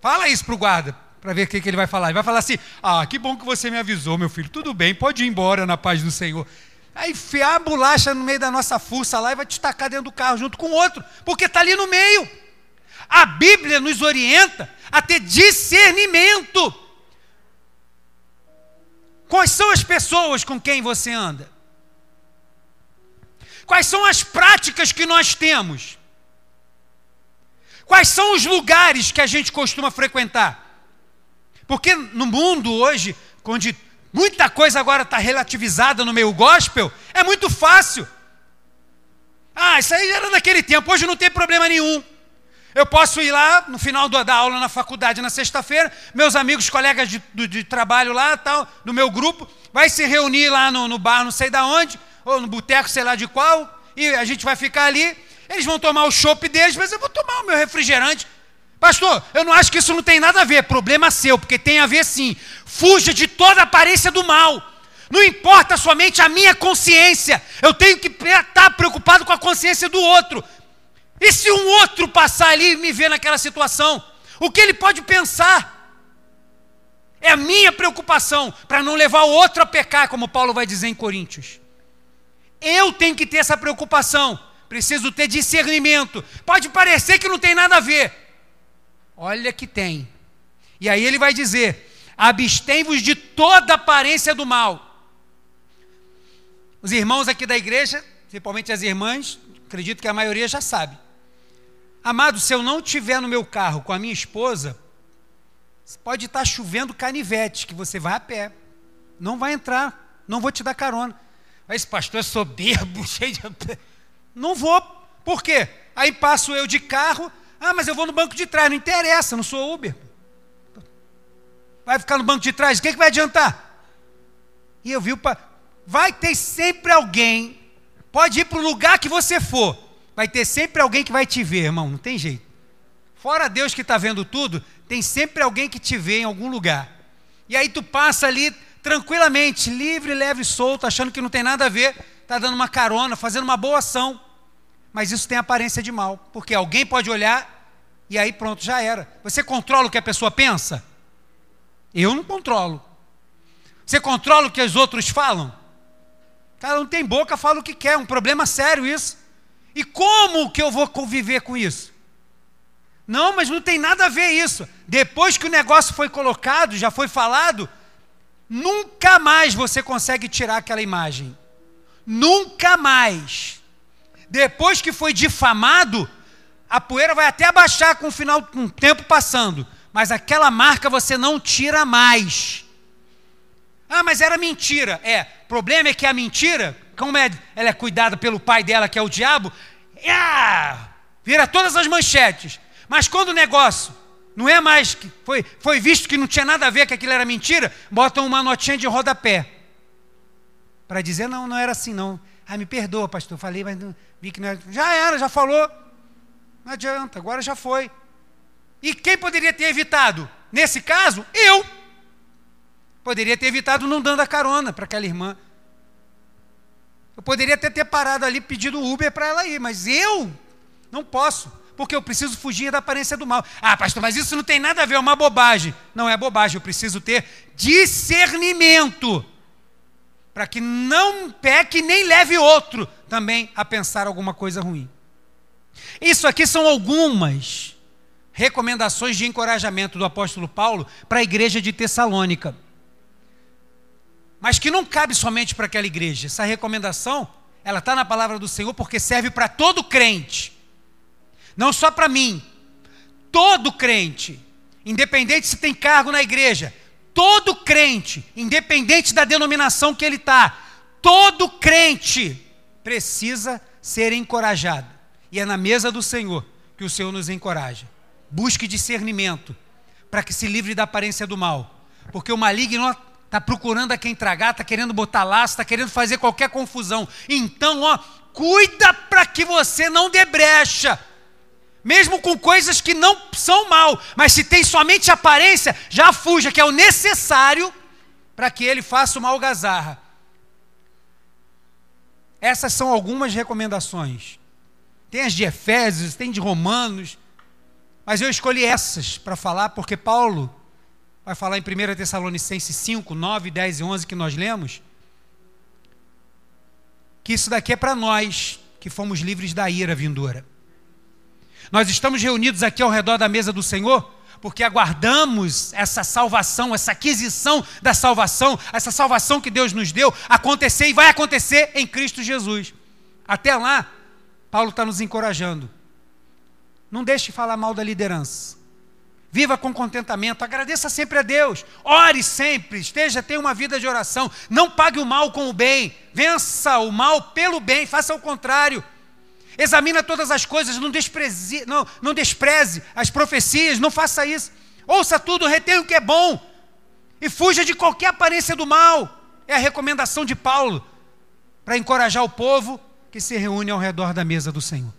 Fala isso para o guarda, para ver o que, que ele vai falar. Ele vai falar assim: Ah, que bom que você me avisou, meu filho, tudo bem, pode ir embora na paz do Senhor. Aí enfiar a bolacha no meio da nossa fuça lá e vai te tacar dentro do carro junto com outro, porque está ali no meio. A Bíblia nos orienta a ter discernimento. Quais são as pessoas com quem você anda? Quais são as práticas que nós temos? Quais são os lugares que a gente costuma frequentar? Porque no mundo hoje, onde muita coisa agora está relativizada no meio gospel, é muito fácil. Ah, isso aí era naquele tempo, hoje não tem problema nenhum. Eu posso ir lá no final da aula na faculdade na sexta-feira, meus amigos, colegas de, de, de, trabalho lá, tal, do meu grupo, vai se reunir lá no, no bar, não sei da onde, ou no boteco, sei lá de qual, e a gente vai ficar ali. Eles vão tomar o chopp deles, mas eu vou tomar o meu refrigerante. Pastor, eu não acho que isso não tem nada a ver, problema seu, porque tem a ver sim. Fuja de toda aparência do mal. Não importa somente a minha consciência, eu tenho que estar preocupado consciência do outro. E se um outro passar ali e me ver naquela situação? O que ele pode pensar? É a minha preocupação para não levar o outro a pecar, como Paulo vai dizer em Coríntios. Eu tenho que ter essa preocupação. Preciso ter discernimento. Pode parecer que não tem nada a ver. Olha que tem. E aí ele vai dizer: abstém-vos de toda aparência do mal. Os irmãos aqui da igreja, principalmente as irmãs, acredito que a maioria já sabe. Amado, se eu não tiver no meu carro com a minha esposa, pode estar chovendo canivete, que você vai a pé. Não vai entrar, não vou te dar carona. Esse pastor é soberbo, cheio de. Não vou. Por quê? Aí passo eu de carro. Ah, mas eu vou no banco de trás. Não interessa, não sou Uber. Vai ficar no banco de trás, o que, que vai adiantar? E eu vi o. Vai ter sempre alguém. Pode ir para o lugar que você for vai ter sempre alguém que vai te ver, irmão, não tem jeito. Fora Deus que está vendo tudo, tem sempre alguém que te vê em algum lugar. E aí tu passa ali tranquilamente, livre, leve e solto, achando que não tem nada a ver, está dando uma carona, fazendo uma boa ação. Mas isso tem aparência de mal, porque alguém pode olhar e aí pronto, já era. Você controla o que a pessoa pensa? Eu não controlo. Você controla o que os outros falam? Cara, não tem boca, fala o que quer, é um problema sério isso. E como que eu vou conviver com isso? Não, mas não tem nada a ver isso. Depois que o negócio foi colocado, já foi falado, nunca mais você consegue tirar aquela imagem. Nunca mais. Depois que foi difamado, a poeira vai até abaixar com o final, com o tempo passando, mas aquela marca você não tira mais. Ah, mas era mentira. É, o problema é que a mentira como é, ela é cuidada pelo pai dela, que é o diabo, ah, vira todas as manchetes. Mas quando o negócio não é mais que foi, foi visto que não tinha nada a ver, que aquilo era mentira, botam uma notinha de rodapé. Para dizer, não, não era assim, não. Ah, me perdoa, pastor. Falei, mas não, vi que não era. Já era, já falou. Não adianta, agora já foi. E quem poderia ter evitado? Nesse caso, eu. Poderia ter evitado não dando a carona para aquela irmã. Eu poderia até ter parado ali pedido Uber para ela ir, mas eu não posso, porque eu preciso fugir da aparência do mal. Ah, pastor, mas isso não tem nada a ver, é uma bobagem. Não é bobagem, eu preciso ter discernimento para que não peque nem leve outro também a pensar alguma coisa ruim. Isso aqui são algumas recomendações de encorajamento do apóstolo Paulo para a igreja de Tessalônica mas que não cabe somente para aquela igreja. Essa recomendação, ela está na palavra do Senhor porque serve para todo crente, não só para mim. Todo crente, independente se tem cargo na igreja, todo crente, independente da denominação que ele está, todo crente precisa ser encorajado. E é na mesa do Senhor que o Senhor nos encoraja. Busque discernimento para que se livre da aparência do mal, porque o maligno está procurando a quem tragar, está querendo botar laço, está querendo fazer qualquer confusão. Então, ó, cuida para que você não dê brecha. Mesmo com coisas que não são mal, mas se tem somente aparência, já fuja, que é o necessário para que ele faça uma algazarra. Essas são algumas recomendações. Tem as de Efésios, tem de Romanos, mas eu escolhi essas para falar porque Paulo vai falar em 1 Tessalonicenses 5, 9, 10 e 11 que nós lemos, que isso daqui é para nós que fomos livres da ira vindoura. Nós estamos reunidos aqui ao redor da mesa do Senhor porque aguardamos essa salvação, essa aquisição da salvação, essa salvação que Deus nos deu acontecer e vai acontecer em Cristo Jesus. Até lá, Paulo está nos encorajando. Não deixe de falar mal da liderança. Viva com contentamento, agradeça sempre a Deus, ore sempre, esteja, tenha uma vida de oração, não pague o mal com o bem, vença o mal pelo bem, faça o contrário. Examina todas as coisas, não despreze, não, não despreze as profecias, não faça isso. Ouça tudo, retenha o que é bom e fuja de qualquer aparência do mal. É a recomendação de Paulo para encorajar o povo que se reúne ao redor da mesa do Senhor.